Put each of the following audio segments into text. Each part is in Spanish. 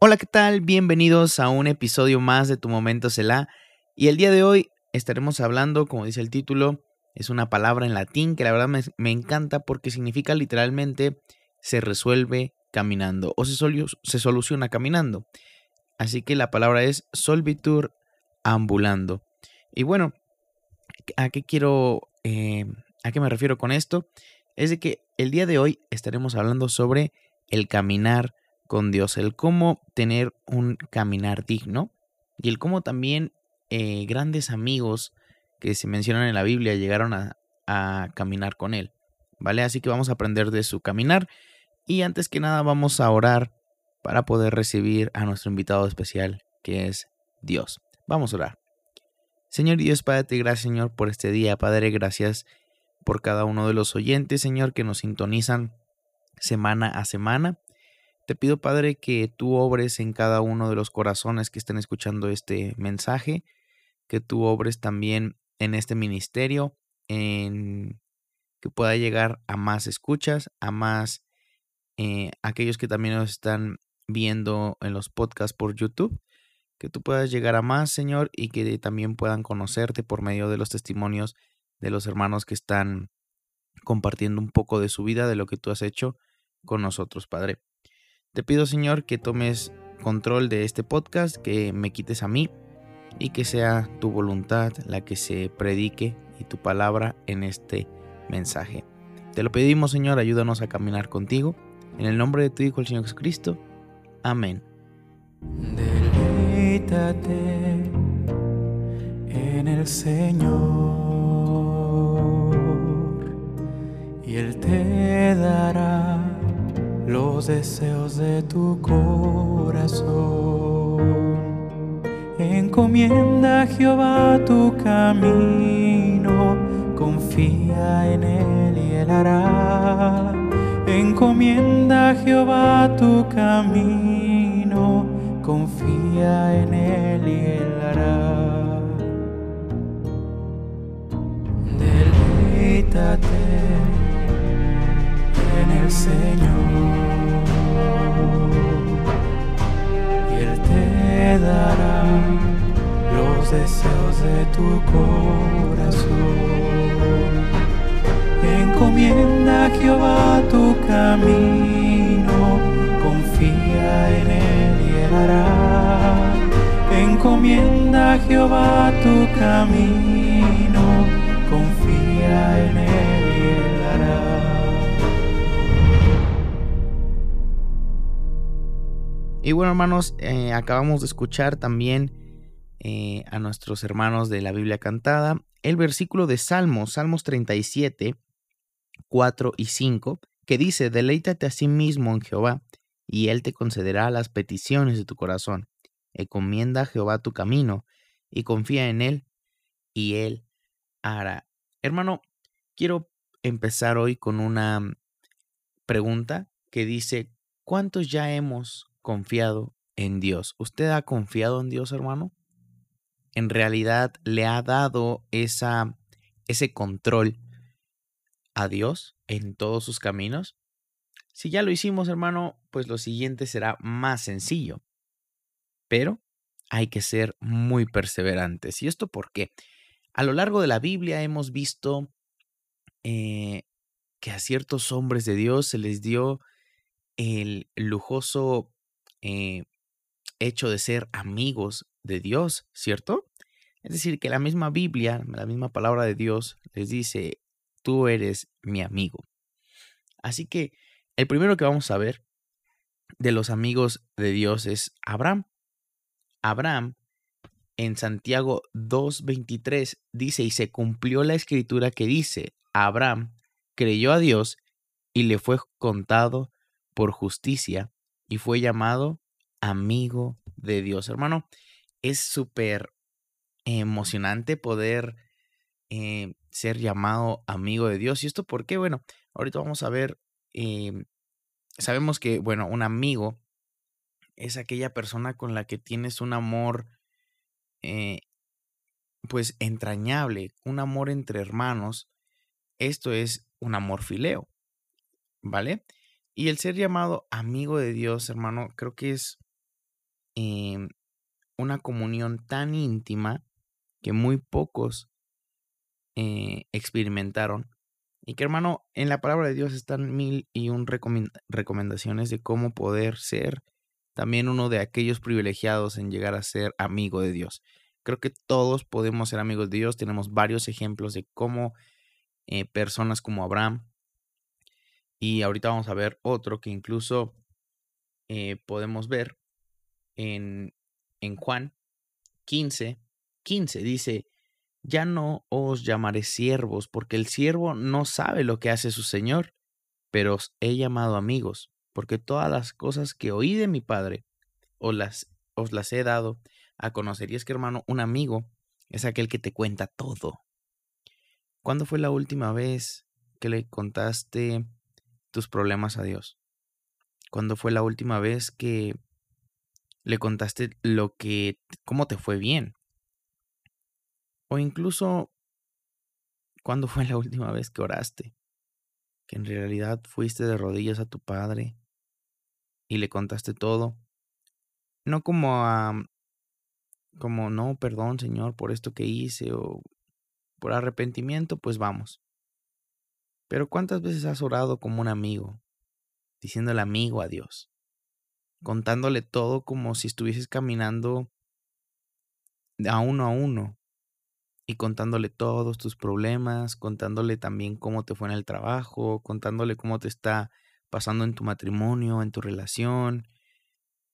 Hola, ¿qué tal? Bienvenidos a un episodio más de Tu Momento Selah. Y el día de hoy estaremos hablando, como dice el título, es una palabra en latín que la verdad me, encanta porque significa literalmente se resuelve caminando o se, se soluciona caminando. Así que la palabra es solvitur ambulando. Y bueno, ¿a qué quiero, eh, a qué me refiero con esto? Es de que el día de hoy estaremos hablando sobre el caminar con Dios, el cómo tener un caminar digno y el cómo también eh, grandes amigos que se mencionan en la Biblia llegaron a, a caminar con Él. ¿Vale? Así que vamos a aprender de su caminar y antes que nada vamos a orar para poder recibir a nuestro invitado especial que es Dios. Vamos a orar. Señor Dios, Padre, te gracias, Señor, por este día. Padre, gracias por cada uno de los oyentes, Señor, que nos sintonizan semana a semana. Te pido, Padre, que tú obres en cada uno de los corazones que estén escuchando este mensaje, que tú obres también en este ministerio, en que pueda llegar a más escuchas, a más eh, aquellos que también nos están viendo en los podcasts por YouTube, que tú puedas llegar a más, Señor, y que también puedan conocerte por medio de los testimonios de los hermanos que están compartiendo un poco de su vida, de lo que tú has hecho con nosotros, Padre. Te pido, Señor, que tomes control de este podcast, que me quites a mí y que sea tu voluntad la que se predique y tu palabra en este mensaje. Te lo pedimos, Señor, ayúdanos a caminar contigo. En el nombre de tu Hijo, el Señor Jesucristo. Amén. Deleítate en el Señor y Él te dará los deseos de tu corazón. Encomienda a Jehová tu camino, confía en Él y Él hará. Encomienda a Jehová tu camino, confía en Él y Él hará. Deleítate Señor y Él te dará los deseos de tu corazón. Encomienda a Jehová tu camino, confía en Él y Él hará. Encomienda a Jehová tu camino, Y bueno, hermanos, eh, acabamos de escuchar también eh, a nuestros hermanos de la Biblia cantada el versículo de Salmos, Salmos 37, 4 y 5, que dice, deleítate a sí mismo en Jehová, y Él te concederá las peticiones de tu corazón. Encomienda a Jehová tu camino, y confía en Él, y Él hará. Hermano, quiero empezar hoy con una pregunta que dice, ¿cuántos ya hemos confiado en Dios. ¿Usted ha confiado en Dios, hermano? ¿En realidad le ha dado esa, ese control a Dios en todos sus caminos? Si ya lo hicimos, hermano, pues lo siguiente será más sencillo. Pero hay que ser muy perseverantes. ¿Y esto por qué? A lo largo de la Biblia hemos visto eh, que a ciertos hombres de Dios se les dio el lujoso eh, hecho de ser amigos de Dios, ¿cierto? Es decir, que la misma Biblia, la misma palabra de Dios les dice, tú eres mi amigo. Así que el primero que vamos a ver de los amigos de Dios es Abraham. Abraham en Santiago 2.23 dice, y se cumplió la escritura que dice, Abraham creyó a Dios y le fue contado por justicia y fue llamado amigo de Dios. Hermano, es súper emocionante poder eh, ser llamado amigo de Dios. ¿Y esto por qué? Bueno, ahorita vamos a ver, em, sabemos que, bueno, un amigo es aquella persona con la que tienes un amor, eh, pues, entrañable, un amor entre hermanos. Esto es un amor fileo, ¿vale? Y el ser llamado amigo de Dios, hermano, creo que es em, una comunión tan íntima que muy pocos eh, experimentaron. Y que hermano, en la palabra de Dios están mil y un recomendaciones de cómo poder ser también uno de aquellos privilegiados en llegar a ser amigo de Dios. Creo que todos podemos ser amigos de Dios. Tenemos varios ejemplos de cómo eh, personas como Abraham. Y ahorita vamos a ver otro que incluso eh, podemos ver en, en Juan 15, 15. Dice, ya no os llamaré siervos, porque el siervo no sabe lo que hace su Señor, pero os he llamado amigos, porque todas las cosas que oí de mi Padre os las, os las he dado a conocer. Y es que, hermano, un amigo es aquel que te cuenta todo. ¿Cuándo fue la última vez que le contaste tus problemas a Dios? ¿Cuándo fue la última vez que le contaste lo que, cómo te fue bien? O incluso, ¿cuándo fue la última vez que oraste? Que en realidad fuiste de rodillas a tu Padre y le contaste todo. No como a, como, no, perdón Señor por esto que hice o por arrepentimiento, pues vamos. Pero ¿cuántas veces has orado como un amigo, diciéndole amigo a Dios? Contándole todo como si estuvieses caminando a uno a uno, y contándole todos tus problemas, contándole también cómo te fue en el trabajo, contándole cómo te está pasando en tu matrimonio, en tu relación,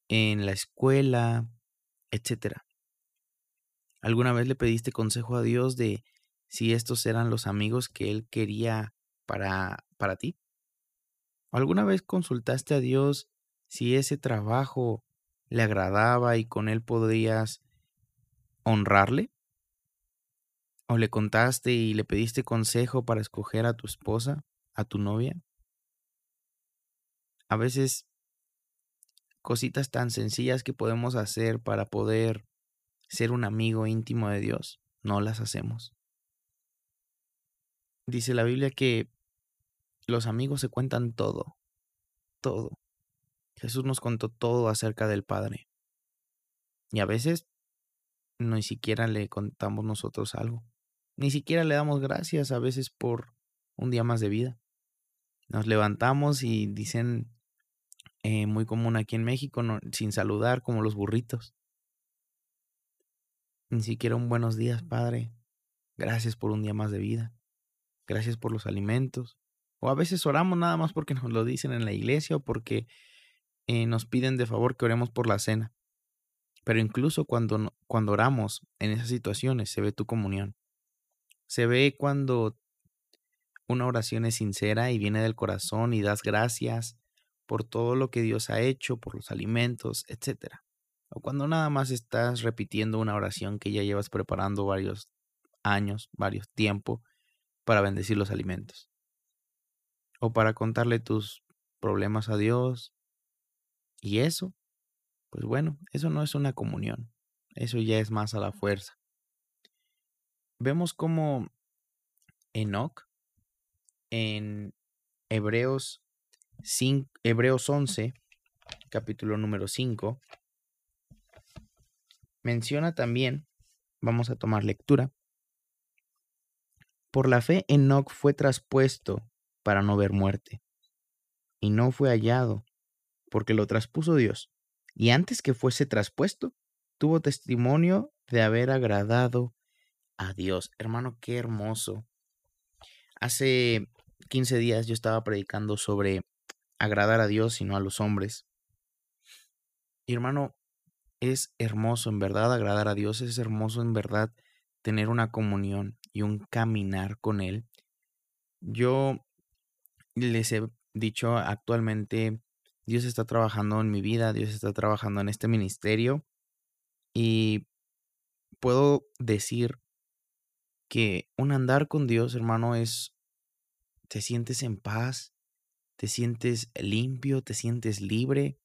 en la escuela, etcétera. ¿Alguna vez le pediste consejo a Dios de si estos eran los amigos que Él quería para, para ti? ¿Alguna vez consultaste a Dios si ese trabajo le agradaba y con Él podrías honrarle? ¿O le contaste y le pediste consejo para escoger a tu esposa, a tu novia? A veces cositas tan sencillas que podemos hacer para poder ser un amigo íntimo de Dios, no las hacemos. Dice la Biblia que los amigos se cuentan todo, todo. Jesús nos contó todo acerca del Padre. Y a veces ni siquiera le contamos nosotros algo. Ni siquiera le damos gracias a veces por un día más de vida. Nos levantamos y dicen, eh, muy común aquí en México, sin saludar como los burritos. Ni siquiera un buenos días, Padre. Gracias por un día más de vida. Gracias por los alimentos. O a veces oramos nada más porque nos lo dicen en la iglesia o porque eh, nos piden de favor que oremos por la cena. Pero incluso cuando, cuando oramos en esas situaciones se ve tu comunión. Se ve cuando una oración es sincera y viene del corazón y das gracias por todo lo que Dios ha hecho, por los alimentos, etc. O cuando nada más estás repitiendo una oración que ya llevas preparando varios años, varios tiempos para bendecir los alimentos. O para contarle tus problemas a Dios. Y eso, pues bueno, eso no es una comunión. Eso ya es más a la fuerza vemos como Enoch en Hebreos, 5, Hebreos 11, capítulo número 5, menciona también, vamos a tomar lectura, por la fe Enoch fue traspuesto para no ver muerte, y no fue hallado, porque lo traspuso Dios, y antes que fuese traspuesto, tuvo testimonio de haber agradado a Dios. Hermano, qué hermoso. Hace 15 días yo estaba predicando sobre agradar a Dios y no a los hombres. Y hermano, es hermoso en verdad agradar a Dios, es hermoso en verdad tener una comunión y un caminar con Él. Yo les he dicho actualmente, Dios está trabajando en mi vida, Dios está trabajando en este ministerio y puedo decir que un andar con Dios, hermano, es, te sientes en paz, te sientes limpio, te sientes libre.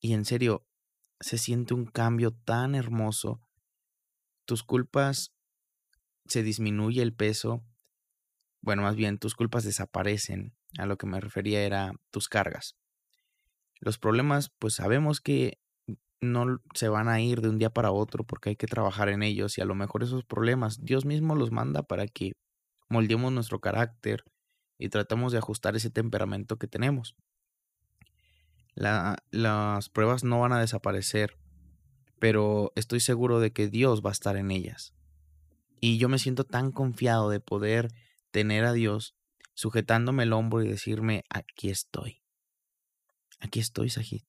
Y en serio, se siente un cambio tan hermoso. Tus culpas se disminuye el peso. Bueno, más bien tus culpas desaparecen. A lo que me refería era tus cargas. Los problemas, pues sabemos que no se van a ir de un día para otro porque hay que trabajar en ellos y a lo mejor esos problemas Dios mismo los manda para que moldeemos nuestro carácter y tratamos de ajustar ese temperamento que tenemos. las pruebas no van a desaparecer, pero estoy seguro de que Dios va a estar en ellas. Y yo me siento tan confiado de poder tener a Dios sujetándome el hombro y decirme, aquí estoy. Aquí estoy, Sajid.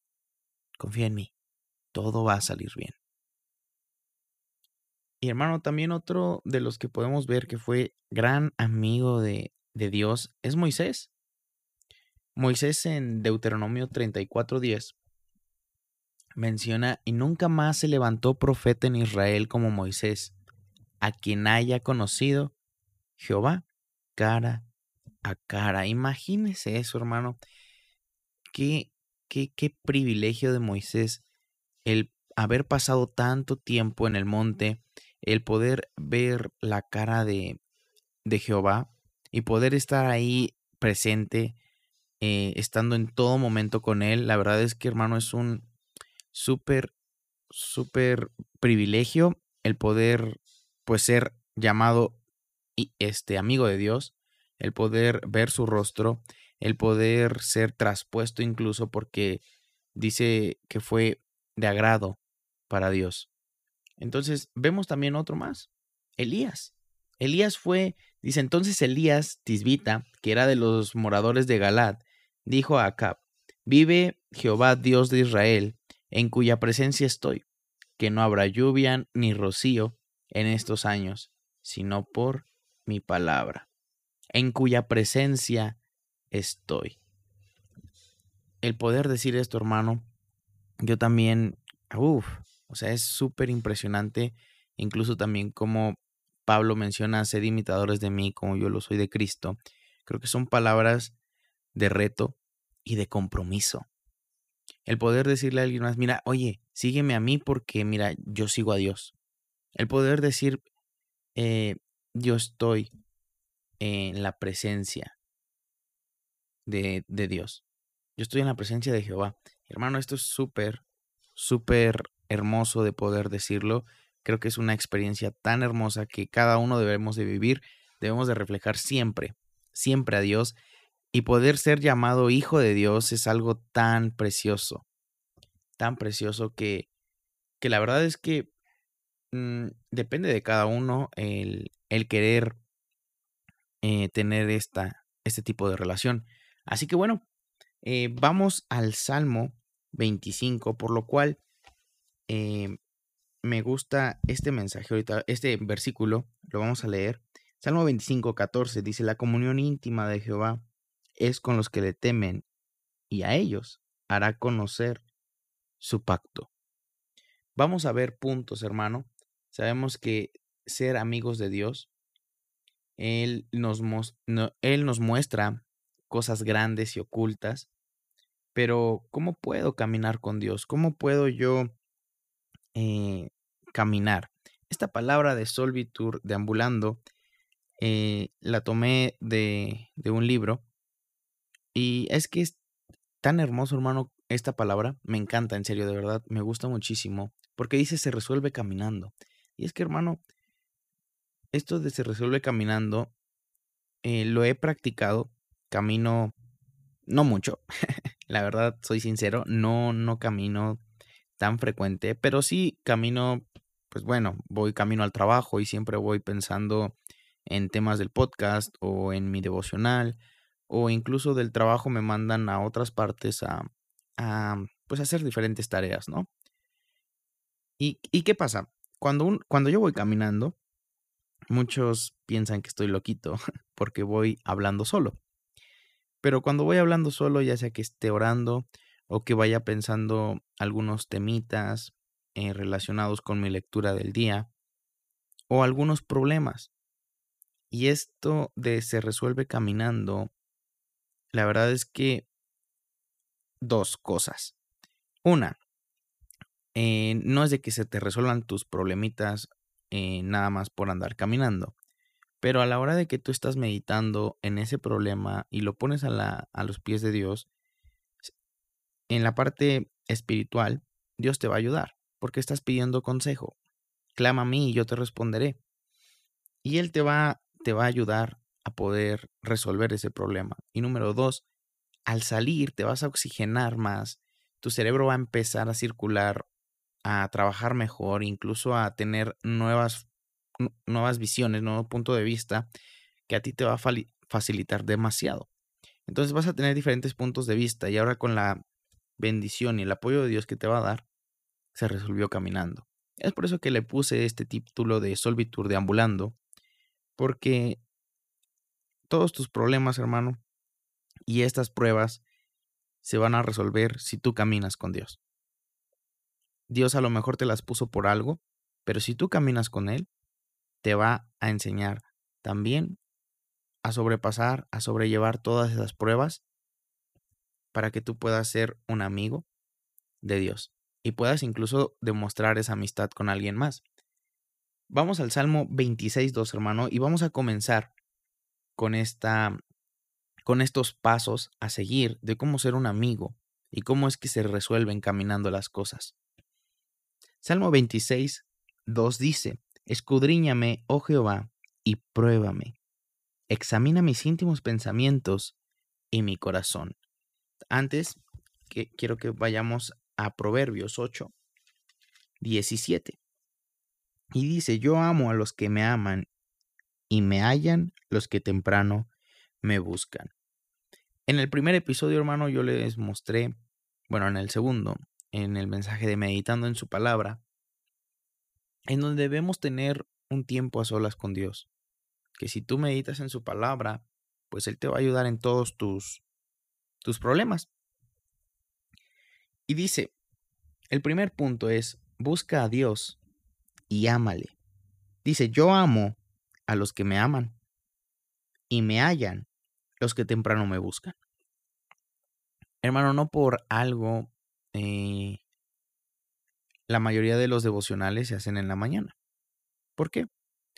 Confía en mí. Todo va a salir bien. Y hermano, también otro de los que podemos ver que fue gran amigo de, de Dios es Moisés. Moisés en Deuteronomio 34:10 menciona, y nunca más se levantó profeta en Israel como Moisés, a quien haya conocido Jehová cara a cara. Imagínese eso, hermano. Qué, qué, qué privilegio de Moisés el haber pasado tanto tiempo en el monte, el poder ver la cara de, de Jehová y poder estar ahí presente, eh, estando en todo momento con Él. La verdad es que, hermano, es un súper, súper privilegio el poder, pues, ser llamado este amigo de Dios, el poder ver su rostro, el poder ser traspuesto incluso porque dice que fue de agrado para Dios. Entonces vemos también otro más, Elías. Elías fue, dice entonces Elías Tisbita, que era de los moradores de Galad, dijo a Acab, vive Jehová Dios de Israel, en cuya presencia estoy, que no habrá lluvia ni rocío en estos años, sino por mi palabra, en cuya presencia estoy. El poder decir esto, hermano, yo también, uff, o sea, es súper impresionante, incluso también como Pablo menciona, sed imitadores de mí como yo lo soy de Cristo. Creo que son palabras de reto y de compromiso. El poder decirle a alguien más, mira, oye, sígueme a mí porque, mira, yo sigo a Dios. El poder decir, eh, yo estoy en la presencia de, de Dios. Yo estoy en la presencia de Jehová. Hermano, esto es súper, súper hermoso de poder decirlo. Creo que es una experiencia tan hermosa que cada uno debemos de vivir. Debemos de reflejar siempre, siempre a Dios. Y poder ser llamado hijo de Dios es algo tan precioso. Tan precioso que, que la verdad es que mm, depende de cada uno el, querer eh, tener esta, este tipo de relación. Así que bueno, eh, vamos al Salmo 25, por lo cual eh, me gusta este mensaje ahorita, este versículo, lo vamos a leer. Salmo 25, 14 dice, la comunión íntima de Jehová es con los que le temen y a ellos hará conocer su pacto. Vamos a ver puntos, hermano. Sabemos que ser amigos de Dios, Él nos, él nos muestra cosas grandes y ocultas pero, ¿cómo puedo caminar con Dios? ¿Cómo puedo yo eh, caminar? Esta palabra de solvitur, deambulando, eh, la tomé de, de un libro. Y es que es tan hermoso, hermano, esta palabra. Me encanta, en serio, de verdad. Me gusta muchísimo. Porque dice se resuelve caminando. Y es que, hermano, esto de se resuelve caminando, eh, lo he practicado. Camino no mucho. La verdad, soy sincero, no, no camino tan frecuente, pero sí camino, pues bueno, voy camino al trabajo y siempre voy pensando en temas del podcast o en mi devocional o incluso del trabajo me mandan a otras partes a, a pues hacer diferentes tareas, ¿no? ¿Y, y qué pasa? Cuando, un, cuando yo voy caminando, muchos piensan que estoy loquito porque voy hablando solo. Pero cuando voy hablando solo, ya sea que esté orando o que vaya pensando algunos temitas eh, relacionados con mi lectura del día o algunos problemas. Y esto de se resuelve caminando, la verdad es que dos cosas. Una, eh, no es de que se te resuelvan tus problemitas eh, nada más por andar caminando, pero a la hora de que tú estás meditando en ese problema y lo pones a, la, a los pies de Dios, en la parte espiritual, Dios te va a ayudar, porque estás pidiendo consejo. Clama a mí y yo te responderé. Y Él te va, te va a ayudar a poder resolver ese problema. Y número dos, al salir te vas a oxigenar más, tu cerebro va a empezar a circular, a trabajar mejor, incluso a tener nuevas, nuevas visiones, nuevo punto de vista que a ti te va a facilitar demasiado. Entonces vas a tener diferentes puntos de vista y ahora con la bendición y el apoyo de Dios que te va a dar, se resolvió caminando. Es por eso que le puse este título de Solvitur deambulando, porque todos tus problemas, hermano, y estas pruebas se van a resolver si tú caminas con Dios. Dios a lo mejor te las puso por algo, pero si tú caminas con Él, te va a enseñar también a sobrepasar, a sobrellevar todas esas pruebas para que tú puedas ser un amigo de Dios y puedas incluso demostrar esa amistad con alguien más. Vamos al Salmo 26.2, hermano, y vamos a comenzar con esta con estos pasos a seguir de cómo ser un amigo y cómo es que se resuelven caminando las cosas. Salmo 26, 2 dice, Escudriñame, oh Jehová, y pruébame. Examina mis íntimos pensamientos y mi corazón. Antes, que quiero que vayamos a Proverbios 8, 17. Y dice, yo amo a los que me aman y me hallan los que temprano me buscan. En el primer episodio, hermano, yo les mostré, bueno, en el segundo, en el mensaje de Meditando en su palabra, en donde debemos tener un tiempo a solas con Dios. Que si tú meditas en su palabra, pues Él te va a ayudar en todos tus, tus problemas. Y dice, el primer punto es, busca a Dios y ámale. Dice, yo amo a los que me aman y me hallan los que temprano me buscan. Hermano, no por algo eh, la mayoría de los devocionales se hacen en la mañana. ¿Por qué?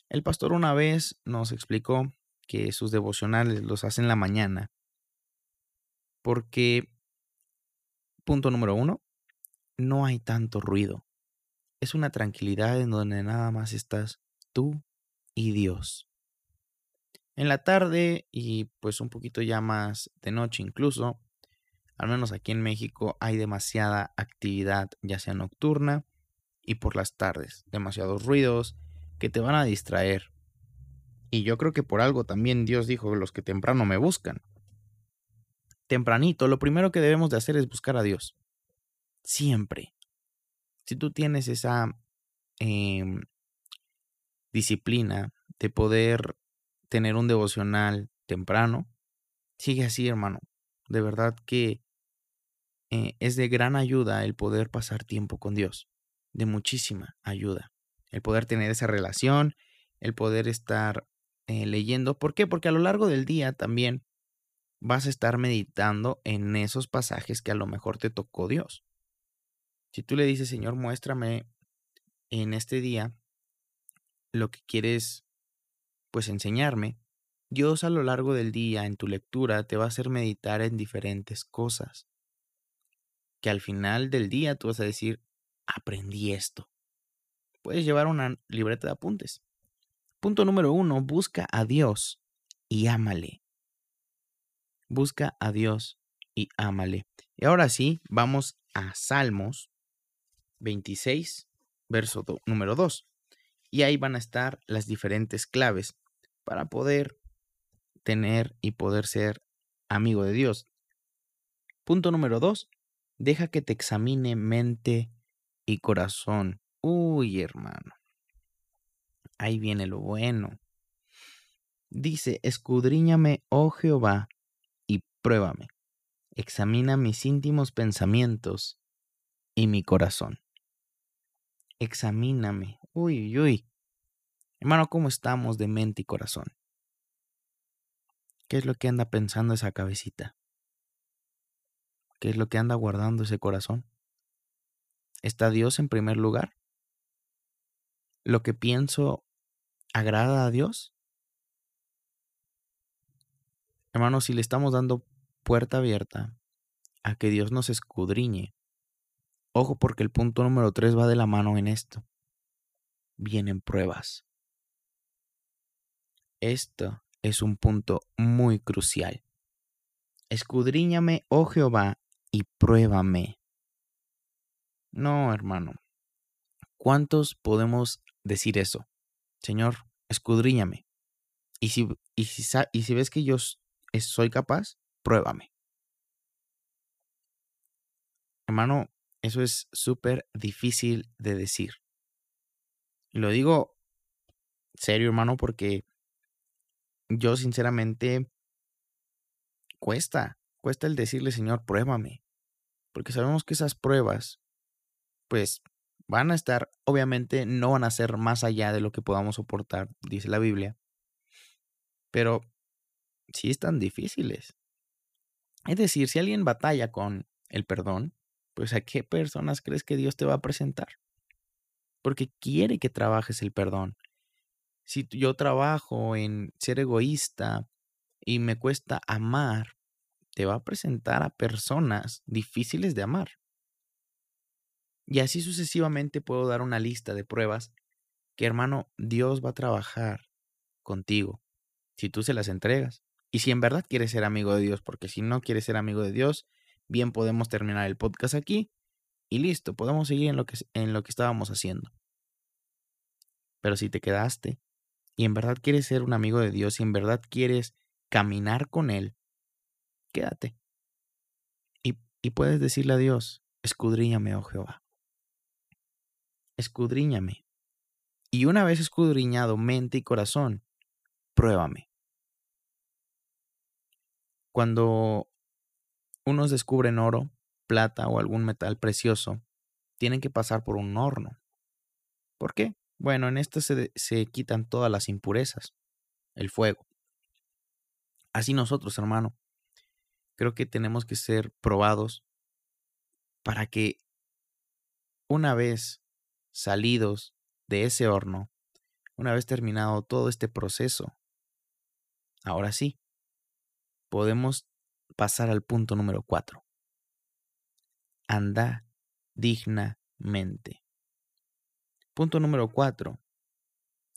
El pastor una vez nos explicó que sus devocionales los hacen en la mañana porque, punto número uno, no hay tanto ruido. Es una tranquilidad en donde nada más estás tú y Dios. En la tarde y pues un poquito ya más de noche incluso, al menos aquí en México hay demasiada actividad, ya sea nocturna y por las tardes, demasiados ruidos que te van a distraer. Y yo creo que por algo también Dios dijo los que temprano me buscan tempranito, lo primero que debemos de hacer es buscar a Dios. Siempre. Si tú tienes esa em, disciplina de poder tener un devocional temprano, sigue así, hermano. De verdad que eh, es de gran ayuda el poder pasar tiempo con Dios. De muchísima ayuda. El poder tener esa relación, el poder estar eh, leyendo. ¿Por qué? Porque a lo largo del día también vas a estar meditando en esos pasajes que a lo mejor te tocó Dios. Si tú le dices, Señor, muéstrame en este día lo que quieres, pues enseñarme, Dios a lo largo del día en tu lectura te va a hacer meditar en diferentes cosas. Que al final del día tú vas a decir, aprendí esto. Puedes llevar una libreta de apuntes. Punto número uno, busca a Dios y ámale. Busca a Dios y ámale. Y ahora sí, vamos a Salmos 26, verso número 2. Y ahí van a estar las diferentes claves para poder tener y poder ser amigo de Dios. Punto número 2. Deja que te examine mente y corazón. Uy, hermano. Ahí viene lo bueno. Dice, escudriñame, oh Jehová, Pruébame, examina mis íntimos pensamientos y mi corazón. examíname. Uy, uy. Hermano, ¿cómo estamos de mente y corazón? ¿Qué es lo que anda pensando esa cabecita? ¿Qué es lo que anda guardando ese corazón? ¿Está Dios en primer lugar? ¿Lo que pienso agrada a Dios? Hermano, si le estamos dando puerta abierta a que Dios nos escudriñe, ojo porque el punto número tres va de la mano en esto. Vienen pruebas. Esto es un punto muy crucial. Escudriñame, oh Jehová, y pruébame. No, hermano. ¿Cuántos podemos decir eso? Señor, escudriñame. Y si, y si, y si ves que yo soy capaz, pruébame. Hermano, eso es súper difícil de decir. Y lo digo serio, hermano, porque yo sinceramente cuesta, cuesta el decirle, Señor, pruébame. Porque sabemos que esas pruebas, pues, van a estar, obviamente, no van a ser más allá de lo que podamos soportar, dice la Biblia. Pero sí están difíciles. Es decir, si alguien batalla con el perdón, pues a qué personas crees que Dios te va a presentar? Porque quiere que trabajes el perdón. Si yo trabajo en ser egoísta y me cuesta amar, te va a presentar a personas difíciles de amar. Y así sucesivamente puedo dar una lista de pruebas que, hermano, Dios va a trabajar contigo si tú se las entregas. Y si en verdad quieres ser amigo de Dios, porque si no quieres ser amigo de Dios, bien podemos terminar el podcast aquí y listo, podemos seguir en lo que, en lo que estábamos haciendo. Pero si te quedaste y en verdad quieres ser un amigo de Dios y en verdad quieres caminar con Él, quédate. Y, y puedes decirle a Dios, escudriñame, oh Jehová. Escudriñame. Y una vez escudriñado mente y corazón, pruébame. Cuando unos descubren oro, plata o algún metal precioso, tienen que pasar por un horno. ¿Por qué? Bueno, en esto se, se quitan todas las impurezas, el fuego. Así nosotros, hermano, creo que tenemos que ser probados para que una vez salidos de ese horno, una vez terminado todo este proceso, ahora sí, podemos pasar al punto número cuatro. Anda dignamente. Punto número cuatro.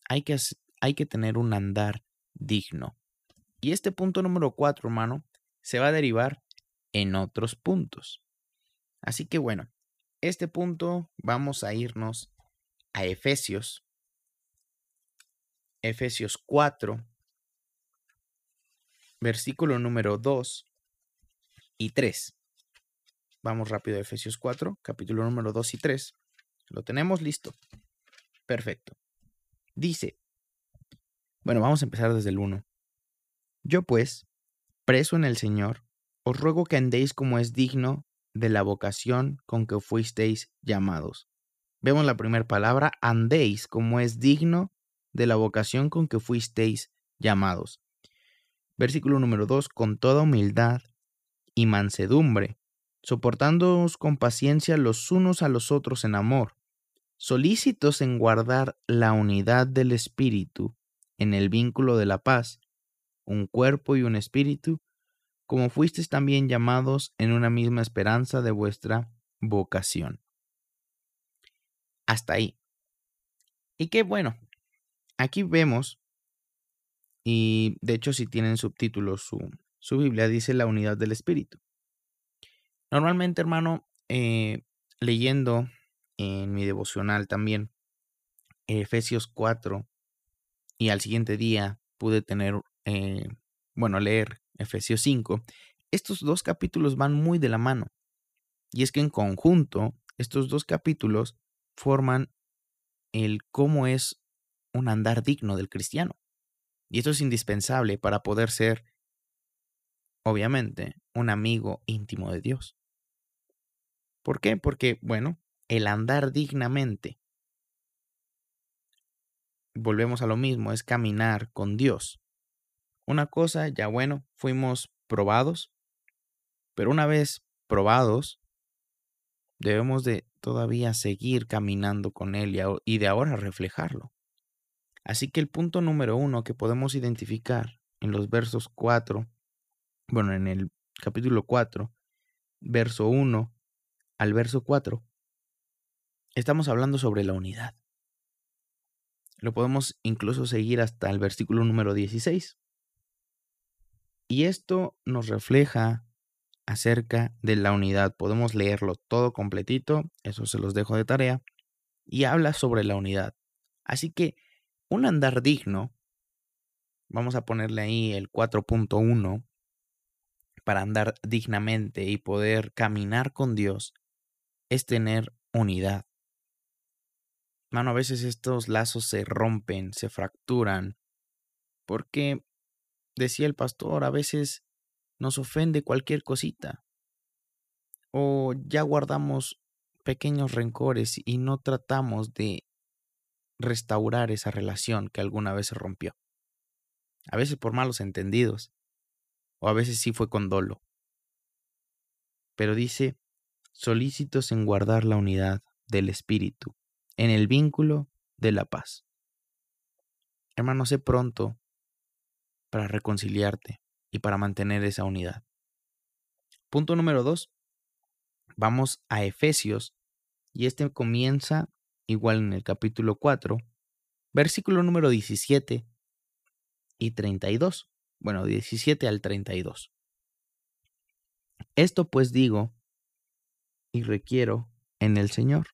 Hay que, hay que tener un andar digno. Y este punto número cuatro, hermano, se va a derivar en otros puntos. Así que bueno, este punto vamos a irnos a Efesios. Efesios 4, versículo número 2 y 3. Vamos rápido a Efesios 4, capítulo número 2 y 3. Lo tenemos listo. Perfecto. Dice, bueno, vamos a empezar desde el 1. Yo pues, preso en el Señor, os ruego que andéis como es digno de la vocación con que fuisteis llamados. Vemos la primera palabra, andéis como es digno de la vocación con que fuisteis llamados. Versículo número 2, con toda humildad y mansedumbre, soportándoos con paciencia los unos a los otros en amor, solícitos en guardar la unidad del Espíritu en el vínculo de la paz, un cuerpo y un espíritu, como fuisteis también llamados en una misma esperanza de vuestra vocación. Hasta ahí. Y qué bueno, aquí vemos y de hecho, si tienen subtítulos, su, su Biblia dice la unidad del Espíritu. Normalmente, hermano, eh, leyendo en mi devocional también Efesios 4 y al siguiente día pude tener, eh, bueno, leer Efesios 5, estos dos capítulos van muy de la mano. Y es que en conjunto, estos dos capítulos forman el cómo es un andar digno del cristiano. Y esto es indispensable para poder ser, obviamente, un amigo íntimo de Dios. ¿Por qué? Porque, bueno, el andar dignamente volvemos a lo mismo, es caminar con Dios. Una cosa, ya bueno, fuimos probados, pero una vez probados, debemos de todavía seguir caminando con Él y de ahora reflejarlo. Así que el punto número uno que podemos identificar en los versos 4, bueno, en el capítulo 4, verso 1 al verso 4, estamos hablando sobre la unidad. Lo podemos incluso seguir hasta el versículo número 16. Y esto nos refleja acerca de la unidad. Podemos leerlo todo completito, eso se los dejo de tarea, y habla sobre la unidad. Así que un andar digno, vamos a ponerle ahí el 4.1, para andar dignamente y poder caminar con Dios, es tener unidad. Mano, a veces estos lazos se rompen, se fracturan, porque, decía el pastor, a veces nos ofende cualquier cosita. O ya guardamos pequeños rencores y no tratamos de restaurar esa relación que alguna vez se rompió. A veces por malos entendidos, o a veces sí fue con dolo. Pero dice, solícitos en guardar la unidad del Espíritu, en el vínculo de la paz. Hermano, sé pronto para reconciliarte y para mantener esa unidad. Punto número dos. Vamos a Efesios y este comienza igual en el capítulo 4, versículo número 17 y 32. Bueno, 17 al 32. Esto pues digo y requiero en el Señor,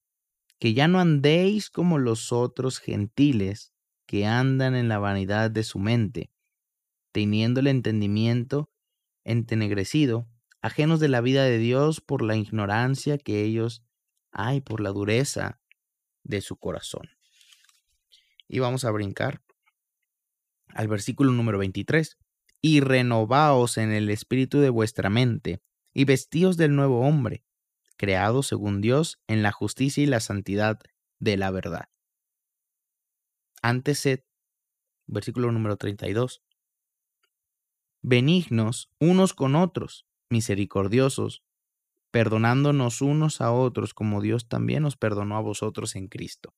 que ya no andéis como los otros gentiles que andan en la vanidad de su mente, teniendo el entendimiento entenegrecido, ajenos de la vida de Dios por la ignorancia que ellos hay, por la dureza de su corazón. Y vamos a brincar al versículo número 23. Y renovaos en el espíritu de vuestra mente, y vestíos del nuevo hombre, creado según Dios en la justicia y la santidad de la verdad. Antes versículo número 32, benignos unos con otros, misericordiosos, perdonándonos unos a otros como Dios también nos perdonó a vosotros en Cristo.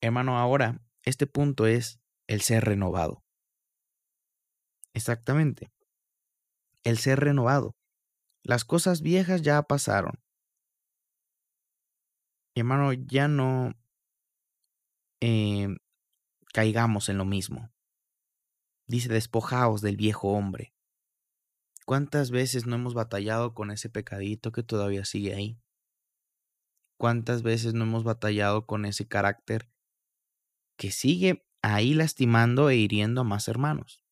Hermano, ahora este punto es el ser renovado. Exactamente. El ser renovado. Las cosas viejas ya pasaron. hermano, ya no eh, caigamos en lo mismo. Dice, despojaos del viejo hombre. ¿Cuántas veces no hemos batallado con ese pecadito que todavía sigue ahí? ¿Cuántas veces no hemos batallado con ese carácter que sigue ahí lastimando e hiriendo a más hermanos?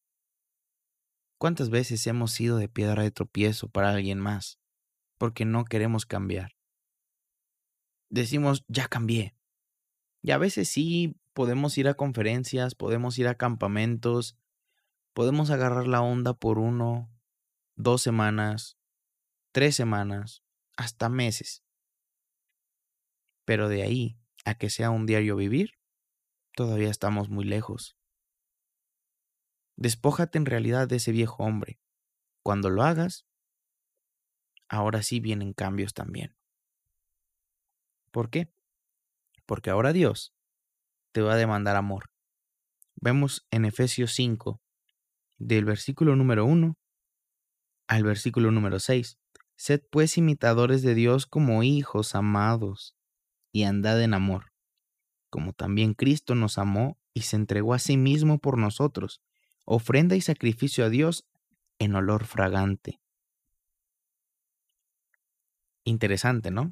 ¿Cuántas veces hemos sido de piedra de tropiezo para alguien más porque no queremos cambiar? Decimos, ya cambié. Y a veces sí podemos ir a conferencias, podemos ir a campamentos, podemos agarrar la onda por uno, dos semanas, tres semanas, hasta meses. Pero de ahí a que sea un diario vivir, todavía estamos muy lejos. Despójate en realidad de ese viejo hombre. Cuando lo hagas, ahora sí vienen cambios también. ¿Por qué? Porque ahora Dios te va a demandar amor. Vemos en Efesios 5, del versículo número 1 al versículo número 6. Sed pues imitadores de Dios como hijos amados, y andad en amor, como también Cristo nos amó y se entregó a sí mismo por nosotros, ofrenda y sacrificio a Dios en olor fragante. Interesante, ¿no?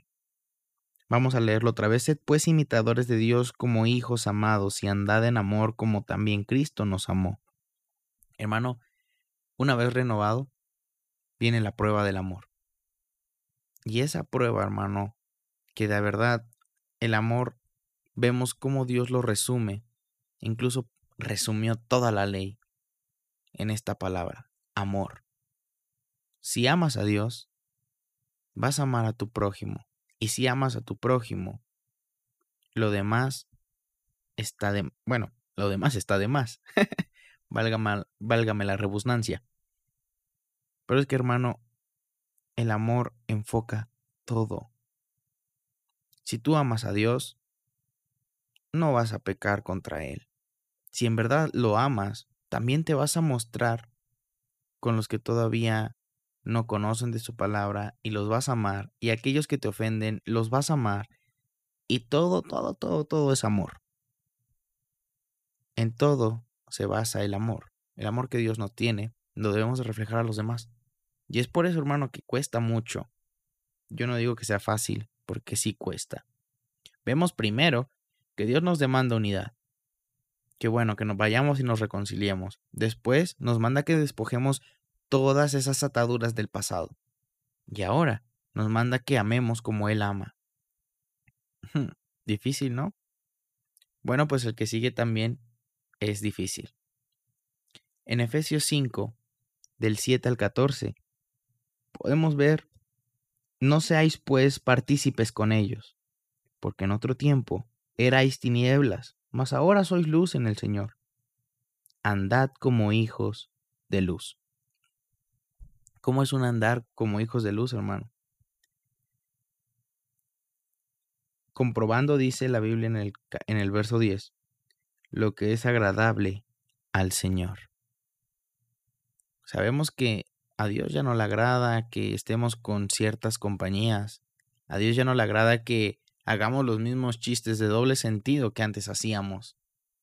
Vamos a leerlo otra vez. Sed pues imitadores de Dios como hijos amados y andad en amor como también Cristo nos amó Hermano, una vez renovado, viene la prueba del amor. Y esa prueba, hermano, que de verdad el amor, vemos cómo Dios lo resume, incluso resumió toda la ley en esta palabra, amor. Si amas a Dios, vas a amar a tu prójimo. Y si amas a tu prójimo, lo demás está de... Bueno, lo demás está de más. válgame, la rebusnancia. Pero es que, hermano, el amor enfoca todo. Si tú amas a Dios, no vas a pecar contra Él. Si en verdad lo amas, también te vas a mostrar con los que todavía no conocen de su palabra y los vas a amar, y aquellos que te ofenden los vas a amar, y todo, todo, todo, todo es amor. En todo se basa el amor. El amor que Dios nos tiene, lo debemos reflejar a los demás. Y es por eso, hermano, que cuesta mucho. Yo no digo que sea fácil, porque sí cuesta. Vemos primero que Dios nos demanda unidad. Que bueno, que nos vayamos y nos reconciliemos. Después nos manda que despojemos todas esas ataduras del pasado. Y ahora nos manda que amemos como Él ama. Difícil, ¿no? Bueno, pues el que sigue también es difícil. En Efesios 5, del 7 al 14, podemos ver, no seáis pues partícipes con ellos, porque en otro tiempo erais tinieblas, mas ahora sois luz en el Señor. Andad como hijos de luz. ¿Cómo es un andar como hijos de luz, hermano? Comprobando, dice la Biblia en el, en el verso 10, lo que es agradable al Señor. Sabemos que a Dios ya no le agrada que estemos con ciertas compañías. A Dios ya no le agrada que hagamos los mismos chistes de doble sentido que antes hacíamos.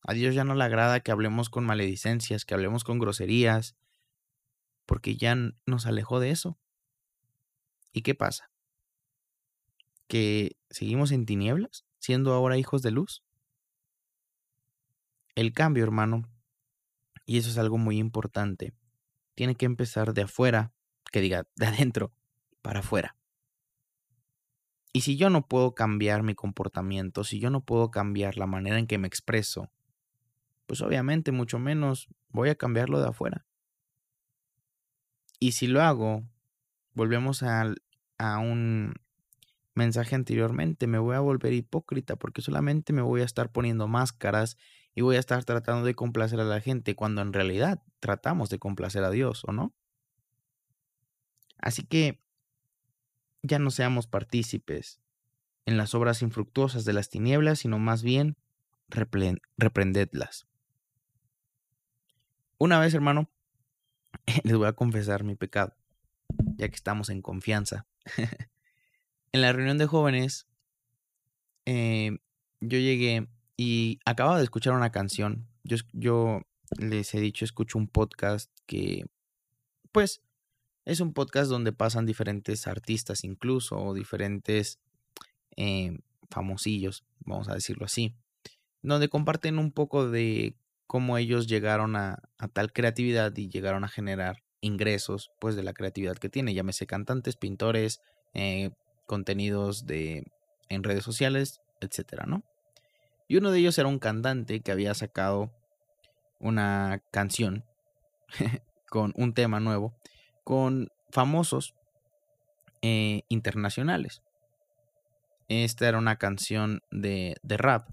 A Dios ya no le agrada que hablemos con maledicencias, que hablemos con groserías, porque ya nos alejó de eso. ¿Y qué pasa? ¿Que seguimos en tinieblas, siendo ahora hijos de luz? El cambio, hermano, y eso es algo muy importante, tiene que empezar de afuera, que diga, de adentro para afuera. Y si yo no puedo cambiar mi comportamiento, si yo no puedo cambiar la manera en que me expreso, pues obviamente mucho menos voy a cambiarlo de afuera. Y si lo hago, volvemos a, a un mensaje anteriormente, me voy a volver hipócrita porque solamente me voy a estar poniendo máscaras y voy a estar tratando de complacer a la gente cuando en realidad tratamos de complacer a Dios, ¿o no? Así que ya no seamos partícipes en las obras infructuosas de las tinieblas, sino más bien reprendedlas. Una vez, hermano, les voy a confesar mi pecado, ya que estamos en confianza. en la reunión de jóvenes, eh, yo llegué y acababa de escuchar una canción. Yo, yo les he dicho, escucho un podcast que, pues, es un podcast donde pasan diferentes artistas incluso, o diferentes eh, famosillos, vamos a decirlo así, donde comparten un poco de cómo ellos llegaron a, tal creatividad y llegaron a generar ingresos, pues, de la creatividad que tiene, llámese cantantes, pintores, eh, contenidos de, en redes sociales, etcétera, ¿no? Y uno de ellos era un cantante que había sacado una canción con un tema nuevo con famosos eh, internacionales. Esta era una canción de, de rap.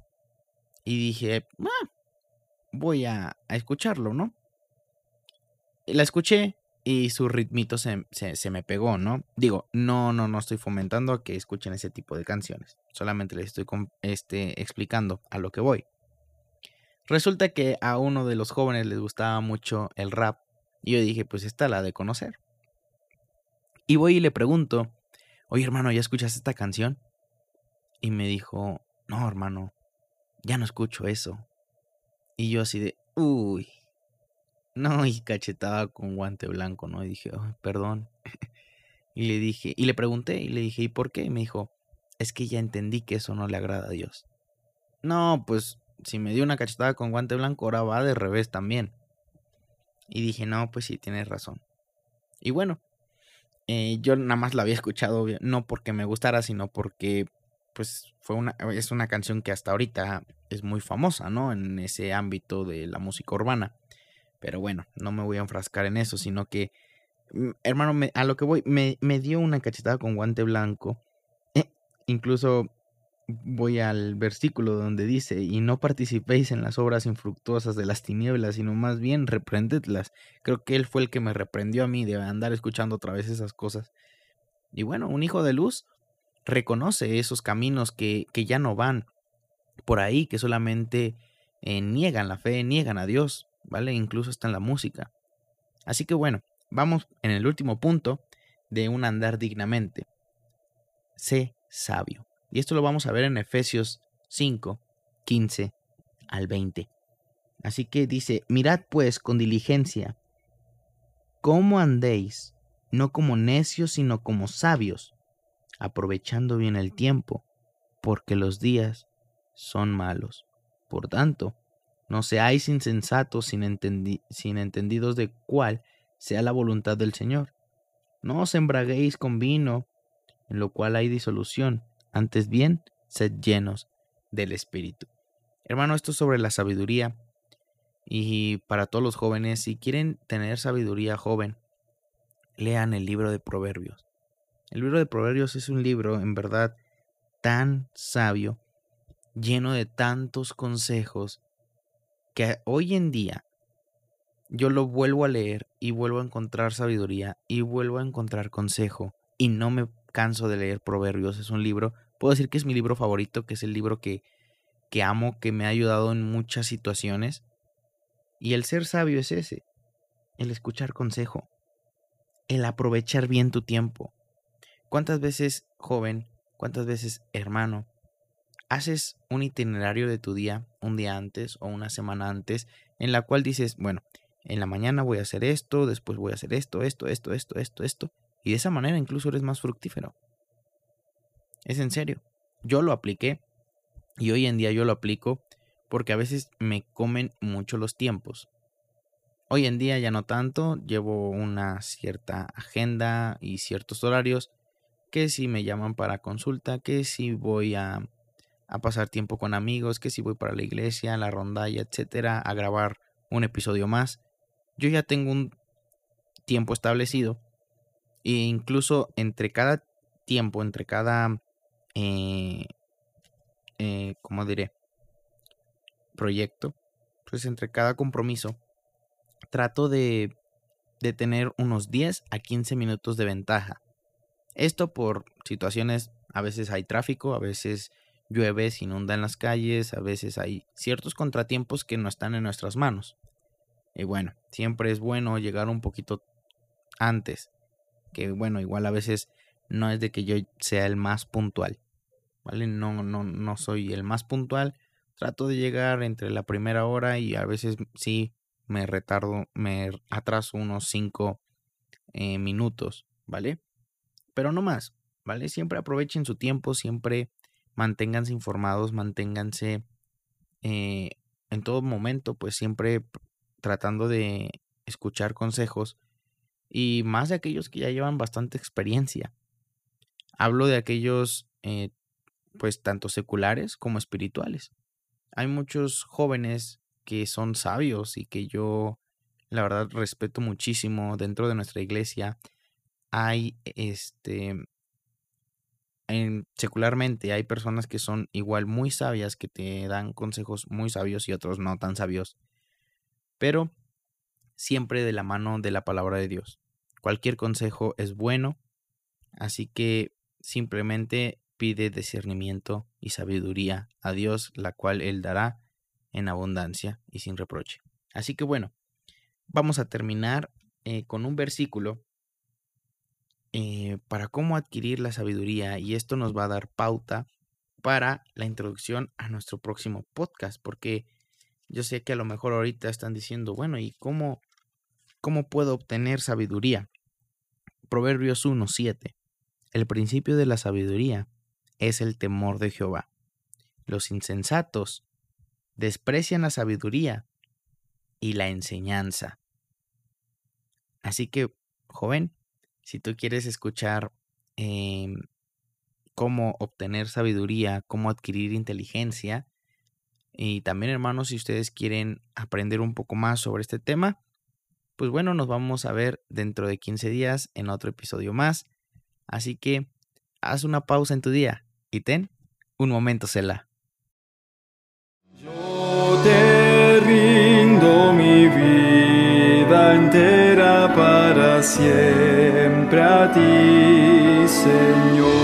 Y dije, ah, voy a, a, escucharlo, ¿no? La escuché y su ritmito se, me pegó, ¿no? Digo, no, no, no estoy fomentando a que escuchen ese tipo de canciones. Solamente les estoy este, explicando a lo que voy. Resulta que a uno de los jóvenes les gustaba mucho el rap. Y yo dije, pues esta la de conocer. Y voy y le pregunto, oye hermano, ¿ya escuchas esta canción? Y me dijo, no hermano, ya no escucho eso. Y yo así de, uy, no, y cachetaba con guante blanco, ¿no? Y dije, perdón. y le dije, y le pregunté, y le dije, ¿y por qué? Y me dijo, es que ya entendí que eso no le agrada a Dios. No, pues si me dio una cachetada con guante blanco, ahora va de revés también. Y dije, no, pues sí, tienes razón. Y bueno, eh, yo nada más la había escuchado, no porque me gustara, sino porque, pues, fue una, es una canción que hasta ahorita es muy famosa, ¿no? En ese ámbito de la música urbana. Pero bueno, no me voy a enfrascar en eso, sino que, mm, hermano, a lo que voy, me, dio una cachetada con guante blanco. Eh, incluso voy al versículo donde dice, y no participéis en las obras infructuosas de las tinieblas, sino más bien reprendedlas. Creo que él fue el que me reprendió a mí de andar escuchando otra vez esas cosas. Y bueno, un hijo de luz reconoce esos caminos que, que ya no van por ahí, que solamente eh, niegan la fe, niegan a Dios, ¿vale? Incluso está en la música. Así que bueno, vamos en el último punto de un andar dignamente. Sé sabio. Y esto lo vamos a ver en Efesios 5, 15 al 20. Así que dice, mirad pues con diligencia cómo andéis, no como necios, sino como sabios, aprovechando bien el tiempo, porque los días son malos. Por tanto, no seáis insensatos sin, sin entendidos de cuál sea la voluntad del Señor. No os embraguéis con vino, en lo cual hay disolución, antes bien, sed llenos del Espíritu. Hermano, esto es sobre la sabiduría. Y para todos los jóvenes, si quieren tener sabiduría joven, lean el libro de Proverbios. El libro de Proverbios es un libro, en verdad, tan sabio, lleno de tantos consejos, que hoy en día yo lo vuelvo a leer y vuelvo a encontrar sabiduría y vuelvo a encontrar consejo y no me canso de leer Proverbios. Es un libro puedo decir que es mi libro favorito, que es el libro que, que amo, que me ha ayudado en muchas situaciones. Y el ser sabio es ese, el escuchar consejo, el aprovechar bien tu tiempo. ¿Cuántas veces, joven, cuántas veces, hermano, haces un itinerario de tu día un día antes o una semana antes en la cual dices, bueno, en la mañana voy a hacer esto, después voy a hacer esto, esto, esto, esto, esto, esto, y de esa manera incluso eres más fructífero. Es en serio. Yo lo apliqué y hoy en día yo lo aplico porque a veces me comen mucho los tiempos. Hoy en día ya no tanto, llevo una cierta agenda y ciertos horarios que si me llaman para consulta, que si voy a, a pasar tiempo con amigos, que si voy para la iglesia, la rondalla, etcétera, a grabar un episodio más. Yo ya tengo un tiempo establecido e incluso entre cada tiempo, entre cada eh, eh, ¿cómo diré? Proyecto, pues entre cada compromiso, trato de, de tener unos 10 a 15 minutos de ventaja. Esto por situaciones, a veces hay tráfico, a veces llueve, se inunda en las calles, a veces hay ciertos contratiempos que no están en nuestras manos. Y bueno, siempre es bueno llegar un poquito antes, que bueno, igual a veces no es de que yo sea el más puntual. ¿vale? No, no, no soy el más puntual. Trato de llegar entre la primera hora y a veces sí me retardo, me atraso unos 5 eh, minutos, ¿vale? Pero no más, ¿vale? Siempre aprovechen su tiempo, siempre manténganse informados, manténganse eh, en todo momento, pues siempre tratando de escuchar consejos y más de aquellos que ya llevan bastante experiencia. Hablo de aquellos eh, pues tanto seculares como espirituales. Hay muchos jóvenes que son sabios y que yo la verdad respeto muchísimo dentro de nuestra iglesia. Hay este en, secularmente hay personas que son igual muy sabias que te dan consejos muy sabios y otros no tan sabios. Pero siempre de la mano de la palabra de Dios. Cualquier consejo es bueno, así que simplemente pide discernimiento y sabiduría a Dios, la cual Él dará en abundancia y sin reproche. Así que bueno, vamos a terminar eh, con un versículo eh, para cómo adquirir la sabiduría y esto nos va a dar pauta para la introducción a nuestro próximo podcast, porque yo sé que a lo mejor ahorita están diciendo, bueno, ¿y cómo, cómo puedo obtener sabiduría? Proverbios 1.7. El principio de la sabiduría es el temor de Jehová. Los insensatos desprecian la sabiduría y la enseñanza. Así que, joven, si tú quieres escuchar em, cómo obtener sabiduría, cómo adquirir inteligencia, y también hermanos, si ustedes quieren aprender un poco más sobre este tema, pues bueno, nos vamos a ver dentro de 15 días en otro episodio más. Así que haz una pausa en tu día y ten un momento Selah. Yo te rindo mi vida entera para siempre a ti, Señor.